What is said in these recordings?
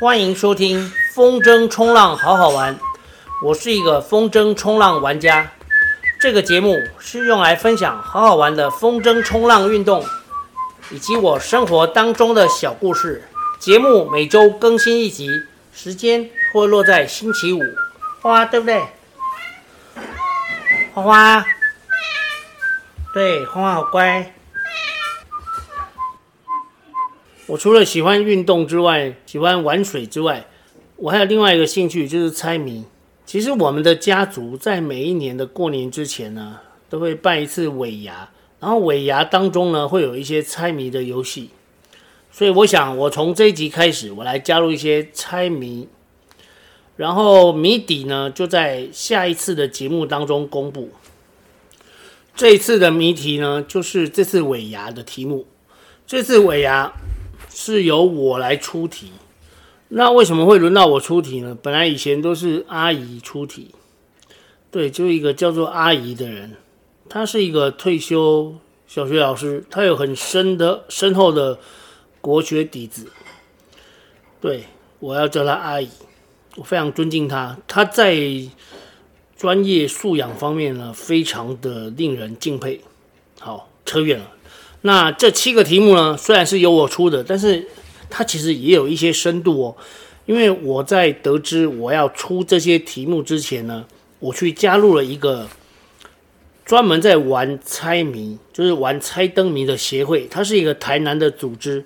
欢迎收听风筝冲浪好好玩，我是一个风筝冲浪玩家。这个节目是用来分享好好玩的风筝冲浪运动，以及我生活当中的小故事。节目每周更新一集，时间会落在星期五。花花对不对？花花，对，花花好乖。我除了喜欢运动之外，喜欢玩水之外，我还有另外一个兴趣，就是猜谜。其实我们的家族在每一年的过年之前呢，都会办一次尾牙，然后尾牙当中呢，会有一些猜谜的游戏。所以我想，我从这一集开始，我来加入一些猜谜，然后谜底呢，就在下一次的节目当中公布。这一次的谜题呢，就是这次尾牙的题目。这次尾牙。是由我来出题，那为什么会轮到我出题呢？本来以前都是阿姨出题，对，就一个叫做阿姨的人，她是一个退休小学老师，她有很深的深厚的国学底子，对，我要叫她阿姨，我非常尊敬她，她在专业素养方面呢，非常的令人敬佩。好，扯远了。那这七个题目呢，虽然是由我出的，但是它其实也有一些深度哦。因为我在得知我要出这些题目之前呢，我去加入了一个专门在玩猜谜，就是玩猜灯谜的协会。它是一个台南的组织，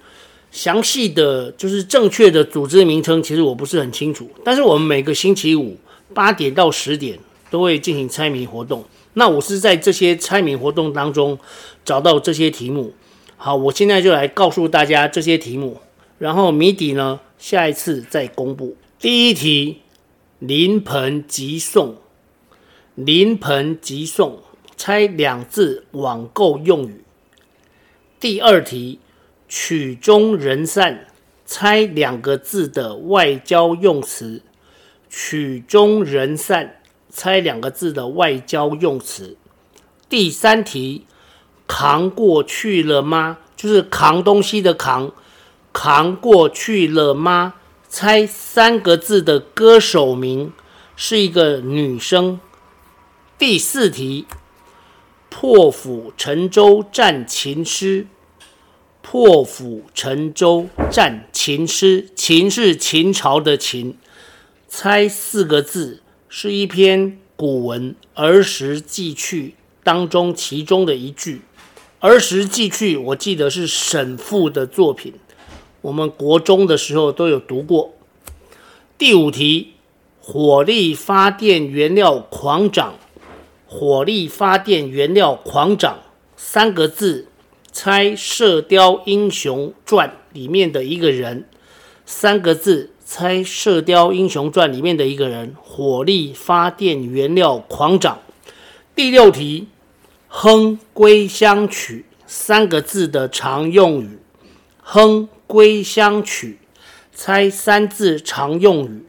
详细的就是正确的组织名称，其实我不是很清楚。但是我们每个星期五八点到十点都会进行猜谜活动。那我是在这些猜谜活动当中找到这些题目。好，我现在就来告诉大家这些题目，然后谜底呢，下一次再公布。第一题，临盆即送，临盆即送，猜两字网购用语。第二题，曲终人散，猜两个字的外交用词。曲终人散。猜两个字的外交用词。第三题，扛过去了吗？就是扛东西的扛，扛过去了吗？猜三个字的歌手名，是一个女生。第四题，破釜沉舟战秦师。破釜沉舟战秦师，秦是秦朝的秦。猜四个字。是一篇古文《儿时记趣》当中其中的一句，《儿时记去》我记得是沈复的作品，我们国中的时候都有读过。第五题，火力发电原料狂涨，火力发电原料狂涨三个字，猜《射雕英雄传》里面的一个人，三个字。猜《射雕英雄传》里面的一个人，火力发电原料狂涨。第六题，哼归乡曲三个字的常用语，哼归乡曲，猜三字常用语。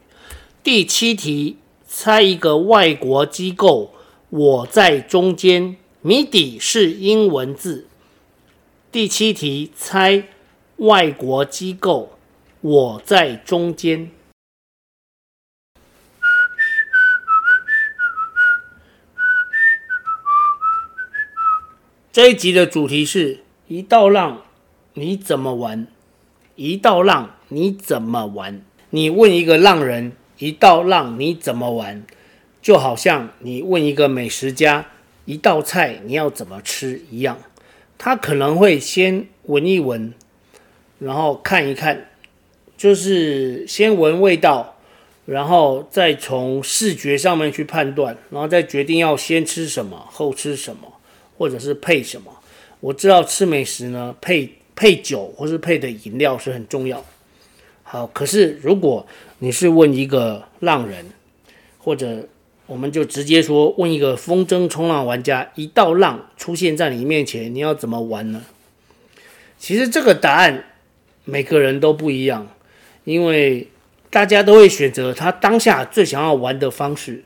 第七题，猜一个外国机构，我在中间，谜底是英文字。第七题，猜外国机构。我在中间。这一集的主题是一道浪，你怎么玩？一道浪，你怎么玩？你问一个浪人，一道浪你怎么玩？就好像你问一个美食家，一道菜你要怎么吃一样。他可能会先闻一闻，然后看一看。就是先闻味道，然后再从视觉上面去判断，然后再决定要先吃什么，后吃什么，或者是配什么。我知道吃美食呢，配配酒或是配的饮料是很重要。好，可是如果你是问一个浪人，或者我们就直接说问一个风筝冲浪玩家，一道浪出现在你面前，你要怎么玩呢？其实这个答案每个人都不一样。因为大家都会选择他当下最想要玩的方式。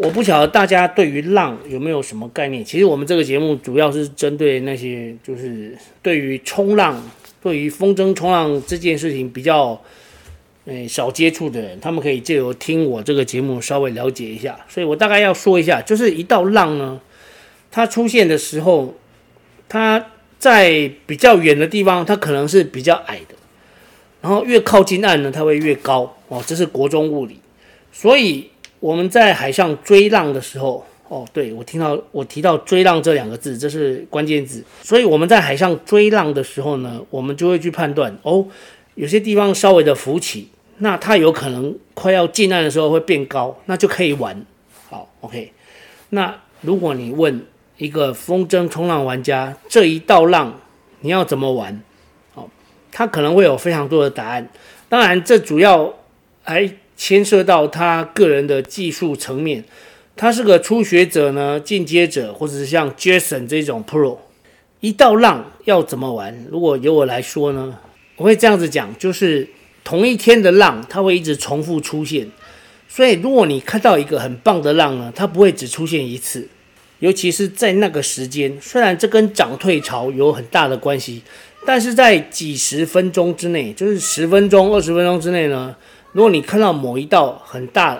我不晓得大家对于浪有没有什么概念？其实我们这个节目主要是针对那些就是对于冲浪、对于风筝冲浪这件事情比较诶少接触的人，他们可以借由听我这个节目稍微了解一下。所以我大概要说一下，就是一道浪呢，它出现的时候，它在比较远的地方，它可能是比较矮的，然后越靠近岸呢，它会越高哦，这是国中物理。所以我们在海上追浪的时候。哦，对，我听到我提到“追浪”这两个字，这是关键字。所以我们在海上追浪的时候呢，我们就会去判断哦，有些地方稍微的浮起，那它有可能快要近岸的时候会变高，那就可以玩。好，OK。那如果你问一个风筝冲浪玩家，这一道浪你要怎么玩？好，他可能会有非常多的答案。当然，这主要还牵涉到他个人的技术层面。他是个初学者呢，进阶者，或者是像 Jason 这种 Pro，一道浪要怎么玩？如果由我来说呢，我会这样子讲，就是同一天的浪，它会一直重复出现。所以，如果你看到一个很棒的浪呢，它不会只出现一次，尤其是在那个时间。虽然这跟涨退潮有很大的关系，但是在几十分钟之内，就是十分钟、二十分钟之内呢，如果你看到某一道很大，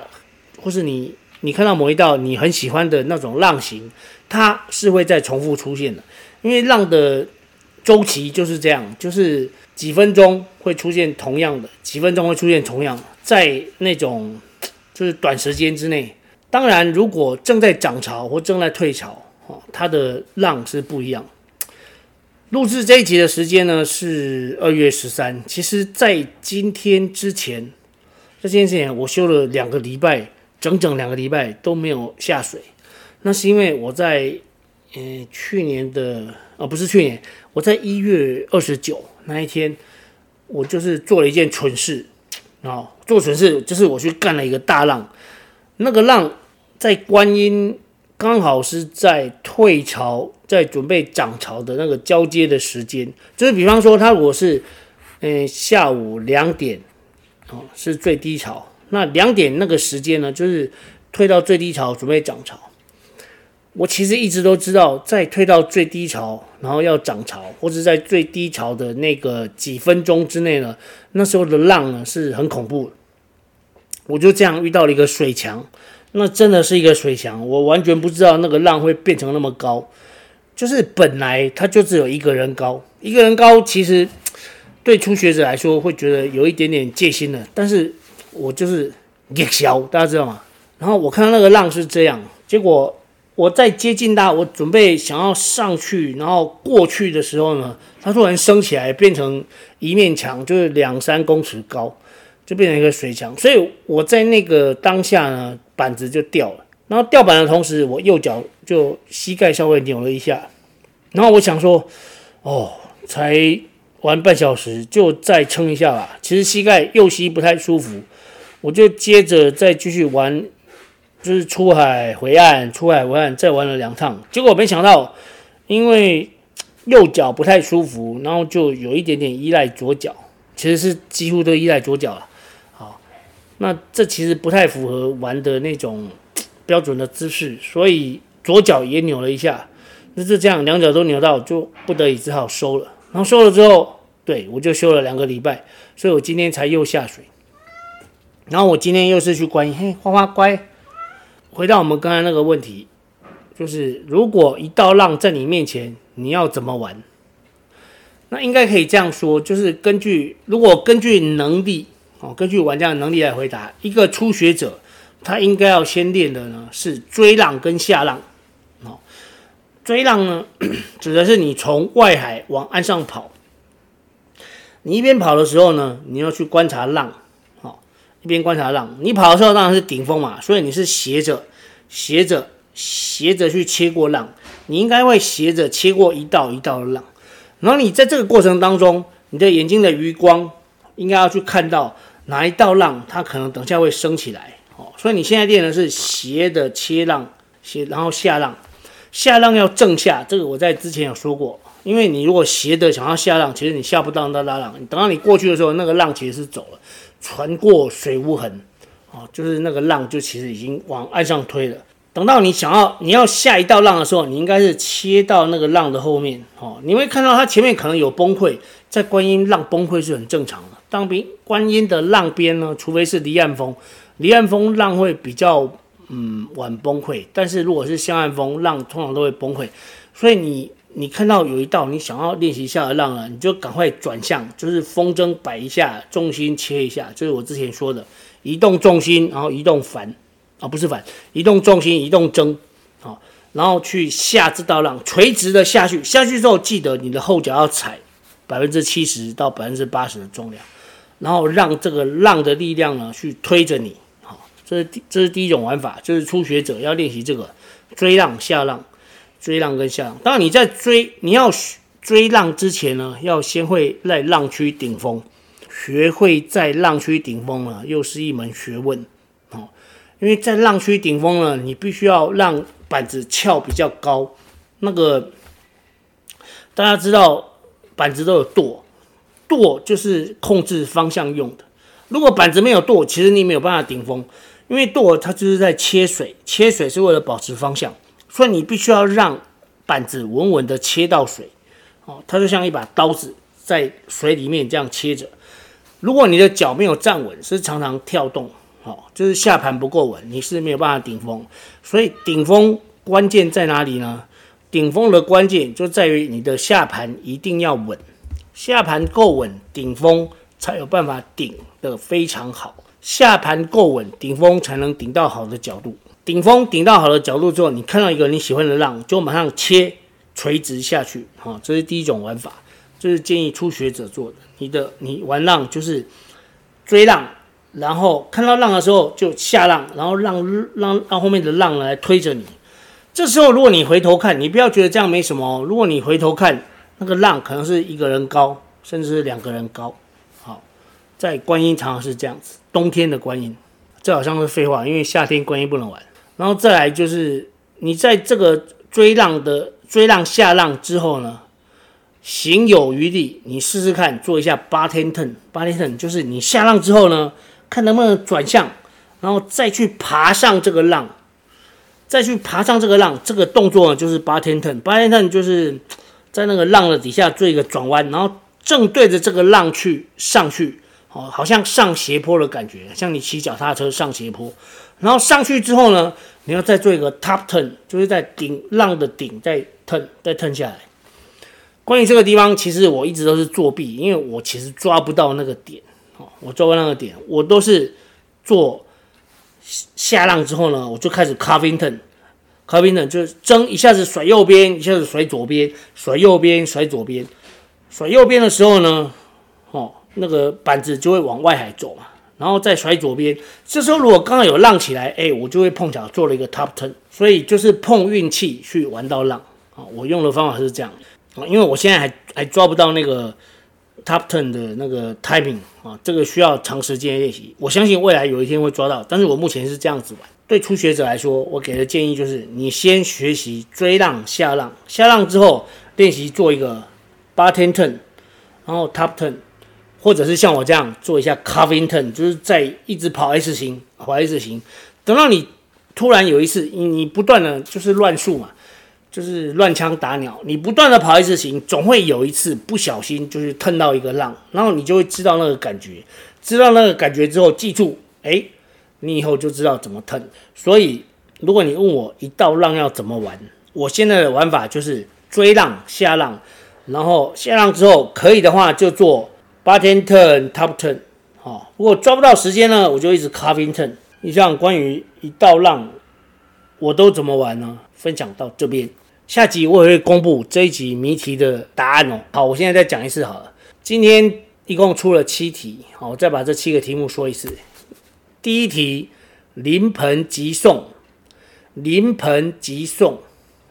或是你。你看到某一道你很喜欢的那种浪型，它是会再重复出现的，因为浪的周期就是这样，就是几分钟会出现同样的，几分钟会出现同样，在那种就是短时间之内。当然，如果正在涨潮或正在退潮，哦，它的浪是不一样。录制这一集的时间呢是二月十三，其实在今天之前，这件事情我休了两个礼拜。整整两个礼拜都没有下水，那是因为我在，呃，去年的，哦，不是去年，我在一月二十九那一天，我就是做了一件蠢事，啊，做蠢事就是我去干了一个大浪，那个浪在观音刚好是在退潮，在准备涨潮的那个交接的时间，就是比方说，它如果是，呃，下午两点，哦，是最低潮。那两点那个时间呢，就是退到最低潮，准备涨潮。我其实一直都知道，在退到最低潮，然后要涨潮，或者在最低潮的那个几分钟之内呢，那时候的浪呢是很恐怖。我就这样遇到了一个水墙，那真的是一个水墙，我完全不知道那个浪会变成那么高。就是本来它就只有一个人高，一个人高，其实对初学者来说会觉得有一点点戒心的，但是。我就是野小，大家知道吗？然后我看到那个浪是这样，结果我在接近它，我准备想要上去，然后过去的时候呢，它突然升起来，变成一面墙，就是两三公尺高，就变成一个水墙。所以我在那个当下呢，板子就掉了。然后掉板的同时，我右脚就膝盖稍微扭了一下。然后我想说，哦，才玩半小时，就再撑一下吧。其实膝盖右膝不太舒服。我就接着再继续玩，就是出海回岸，出海回岸，再玩了两趟。结果没想到，因为右脚不太舒服，然后就有一点点依赖左脚，其实是几乎都依赖左脚了。好，那这其实不太符合玩的那种标准的姿势，所以左脚也扭了一下。那就这样，两脚都扭到，就不得已只好收了。然后收了之后，对，我就休了两个礼拜，所以我今天才又下水。然后我今天又是去观音，嘿，花花乖。回到我们刚才那个问题，就是如果一道浪在你面前，你要怎么玩？那应该可以这样说，就是根据如果根据能力哦，根据玩家的能力来回答，一个初学者他应该要先练的呢是追浪跟下浪。追浪呢 指的是你从外海往岸上跑，你一边跑的时候呢，你要去观察浪哦。一边观察浪，你跑的时候当然是顶风嘛，所以你是斜着、斜着、斜着去切过浪，你应该会斜着切过一道一道的浪，然后你在这个过程当中，你的眼睛的余光应该要去看到哪一道浪，它可能等下会升起来，哦，所以你现在练的是斜的切浪，斜然后下浪，下浪要正下，这个我在之前有说过，因为你如果斜的想要下浪，其实你下不到那大浪，等到你过去的时候，那个浪其实是走了。船过水无痕，哦，就是那个浪就其实已经往岸上推了。等到你想要你要下一道浪的时候，你应该是切到那个浪的后面，哦，你会看到它前面可能有崩溃，在观音浪崩溃是很正常的，当兵观音的浪边呢，除非是离岸风，离岸风浪会比较嗯晚崩溃，但是如果是向岸风，浪通常都会崩溃。所以你你看到有一道你想要练习下的浪了，你就赶快转向，就是风筝摆一下，重心切一下，就是我之前说的移动重心，然后移动帆啊，不是帆，移动重心，移动筝，好，然后去下这道浪，垂直的下去，下去之后记得你的后脚要踩百分之七十到百分之八十的重量。然后让这个浪的力量呢去推着你，这是第这是第一种玩法，就是初学者要练习这个追浪下浪，追浪跟下浪。当然你在追你要追浪之前呢，要先会在浪区顶峰，学会在浪区顶峰呢，又是一门学问，哦，因为在浪区顶峰呢，你必须要让板子翘比较高，那个大家知道板子都有舵。舵就是控制方向用的。如果板子没有舵，其实你没有办法顶风，因为舵它就是在切水，切水是为了保持方向，所以你必须要让板子稳稳的切到水。哦，它就像一把刀子在水里面这样切着。如果你的脚没有站稳，是常常跳动，哦，就是下盘不够稳，你是没有办法顶风。所以顶风关键在哪里呢？顶风的关键就在于你的下盘一定要稳。下盘够稳，顶风才有办法顶得非常好。下盘够稳，顶峰才能顶到好的角度。顶峰顶到好的角度之后，你看到一个你喜欢的浪，就马上切垂直下去。好，这是第一种玩法，这是建议初学者做的。你的你玩浪就是追浪，然后看到浪的时候就下浪，然后让让让后面的浪来推着你。这时候如果你回头看，你不要觉得这样没什么。如果你回头看。那个浪可能是一个人高，甚至是两个人高。好，在观音常常是这样子，冬天的观音，这好像是废话，因为夏天观音不能玩。然后再来就是你在这个追浪的追浪下浪之后呢，行有余力，你试试看做一下 bottom turn，bottom turn 就是你下浪之后呢，看能不能转向，然后再去爬上这个浪，再去爬上这个浪，这个动作呢就是 bottom turn，bottom turn 就是。在那个浪的底下做一个转弯，然后正对着这个浪去上去，哦，好像上斜坡的感觉，像你骑脚踏车上斜坡。然后上去之后呢，你要再做一个 top turn，就是在顶浪的顶再 turn 再 turn 下来。关于这个地方，其实我一直都是作弊，因为我其实抓不到那个点，哦，我抓不到那个点，我都是做下浪之后呢，我就开始 carving turn。carving turn 就是筝一下子甩右边，一下子甩左边，甩右边，甩左边。甩右边的时候呢，那个板子就会往外海走嘛，然后再甩左边。这时候如果刚好有浪起来，哎，我就会碰巧做了一个 top turn。所以就是碰运气去玩到浪啊。我用的方法是这样啊，因为我现在还还抓不到那个 top turn 的那个 timing 啊，这个需要长时间练习。我相信未来有一天会抓到，但是我目前是这样子玩。对初学者来说，我给的建议就是：你先学习追浪下浪，下浪之后练习做一个 bottom turn，然后 top turn，或者是像我这样做一下 carving turn，就是在一直跑 S 型，跑 S 型。等到你突然有一次，你你不断的就是乱数嘛，就是乱枪打鸟，你不断的跑 S 型，总会有一次不小心就是 turn 到一个浪，然后你就会知道那个感觉，知道那个感觉之后，记住，哎。你以后就知道怎么腾。所以如果你问我一道浪要怎么玩，我现在的玩法就是追浪下浪，然后下浪之后可以的话就做 bottom turn top turn。好，如果抓不到时间呢，我就一直 carving turn。你像关于一道浪，我都怎么玩呢？分享到这边，下集我也会公布这一集谜题的答案哦。好，我现在再讲一次好了。今天一共出了七题，好，我再把这七个题目说一次。第一题，临盆即送，临盆即送，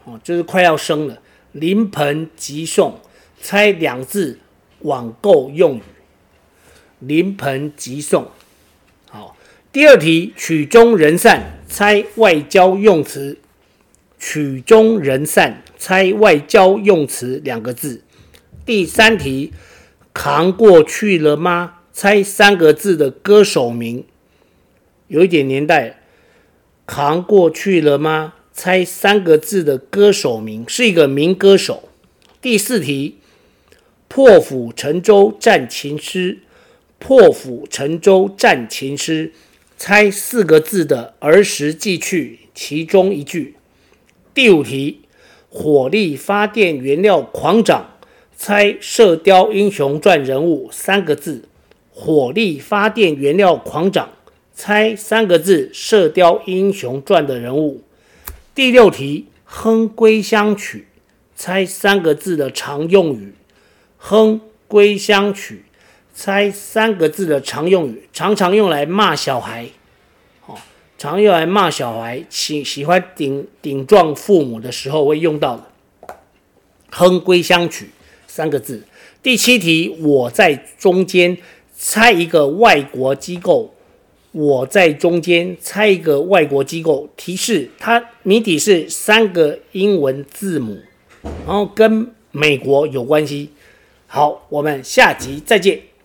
哦，就是快要生了。临盆即送，猜两字网购用语。临盆即送，好。第二题，曲终人散，猜外交用词。曲终人散，猜外交用词两个字。第三题，扛过去了吗？猜三个字的歌手名。有一点年代，扛过去了吗？猜三个字的歌手名，是一个民歌手。第四题，破釜沉舟战秦师，破釜沉舟战秦师，猜四个字的儿时记趣其中一句。第五题，火力发电原料狂涨，猜《射雕英雄传》人物三个字。火力发电原料狂涨，猜三个字《射雕英雄传》的人物。第六题，哼归乡曲，猜三个字的常用语。哼归乡曲，猜三个字的常用语，常常用来骂小孩。哦，常用来骂小孩，喜喜欢顶顶撞父母的时候会用到的。哼归乡曲三个字。第七题，我在中间。猜一个外国机构，我在中间猜一个外国机构。提示：它谜底是三个英文字母，然后跟美国有关系。好，我们下集再见。